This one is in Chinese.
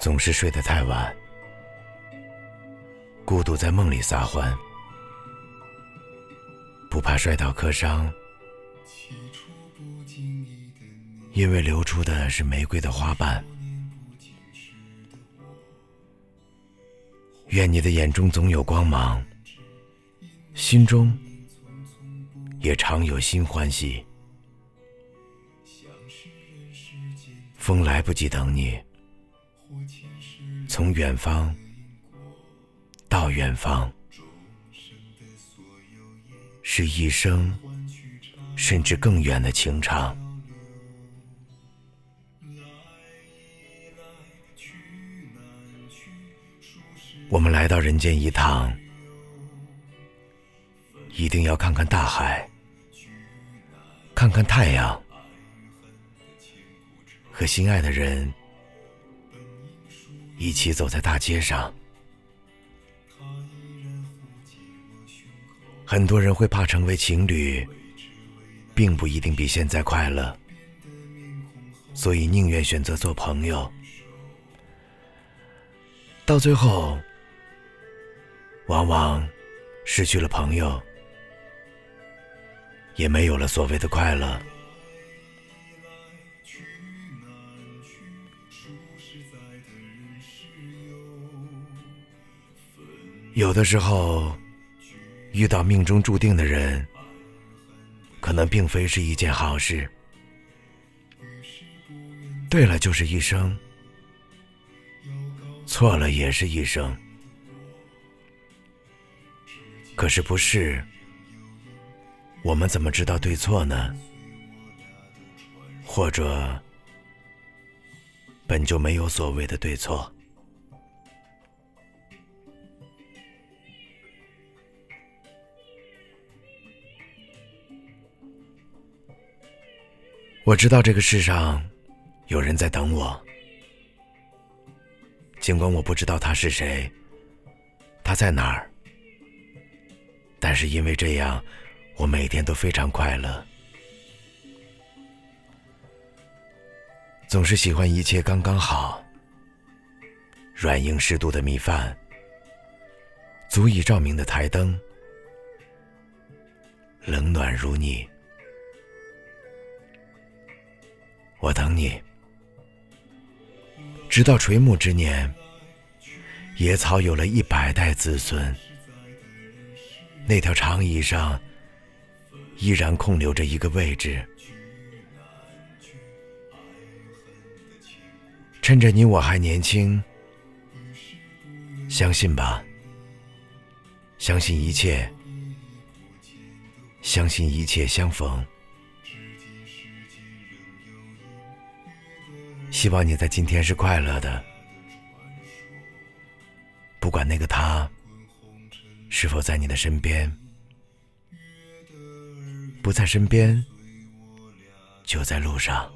总是睡得太晚，孤独在梦里撒欢，不怕摔倒磕伤，因为流出的是玫瑰的花瓣。愿你的眼中总有光芒，心中也常有新欢喜。风来不及等你，从远方到远方，是一生甚至更远的情长。我们来到人间一趟，一定要看看大海，看看太阳。和心爱的人一起走在大街上，很多人会怕成为情侣，并不一定比现在快乐，所以宁愿选择做朋友。到最后，往往失去了朋友，也没有了所谓的快乐。有的时候，遇到命中注定的人，可能并非是一件好事。对了就是一生，错了也是一生。可是不是，我们怎么知道对错呢？或者，本就没有所谓的对错。我知道这个世上有人在等我，尽管我不知道他是谁，他在哪儿，但是因为这样，我每天都非常快乐。总是喜欢一切刚刚好，软硬适度的米饭，足以照明的台灯，冷暖如你。我等你，直到垂暮之年，野草有了一百代子孙，那条长椅上依然空留着一个位置。趁着你我还年轻，相信吧，相信一切，相信一切相逢。希望你在今天是快乐的，不管那个他是否在你的身边，不在身边就在路上。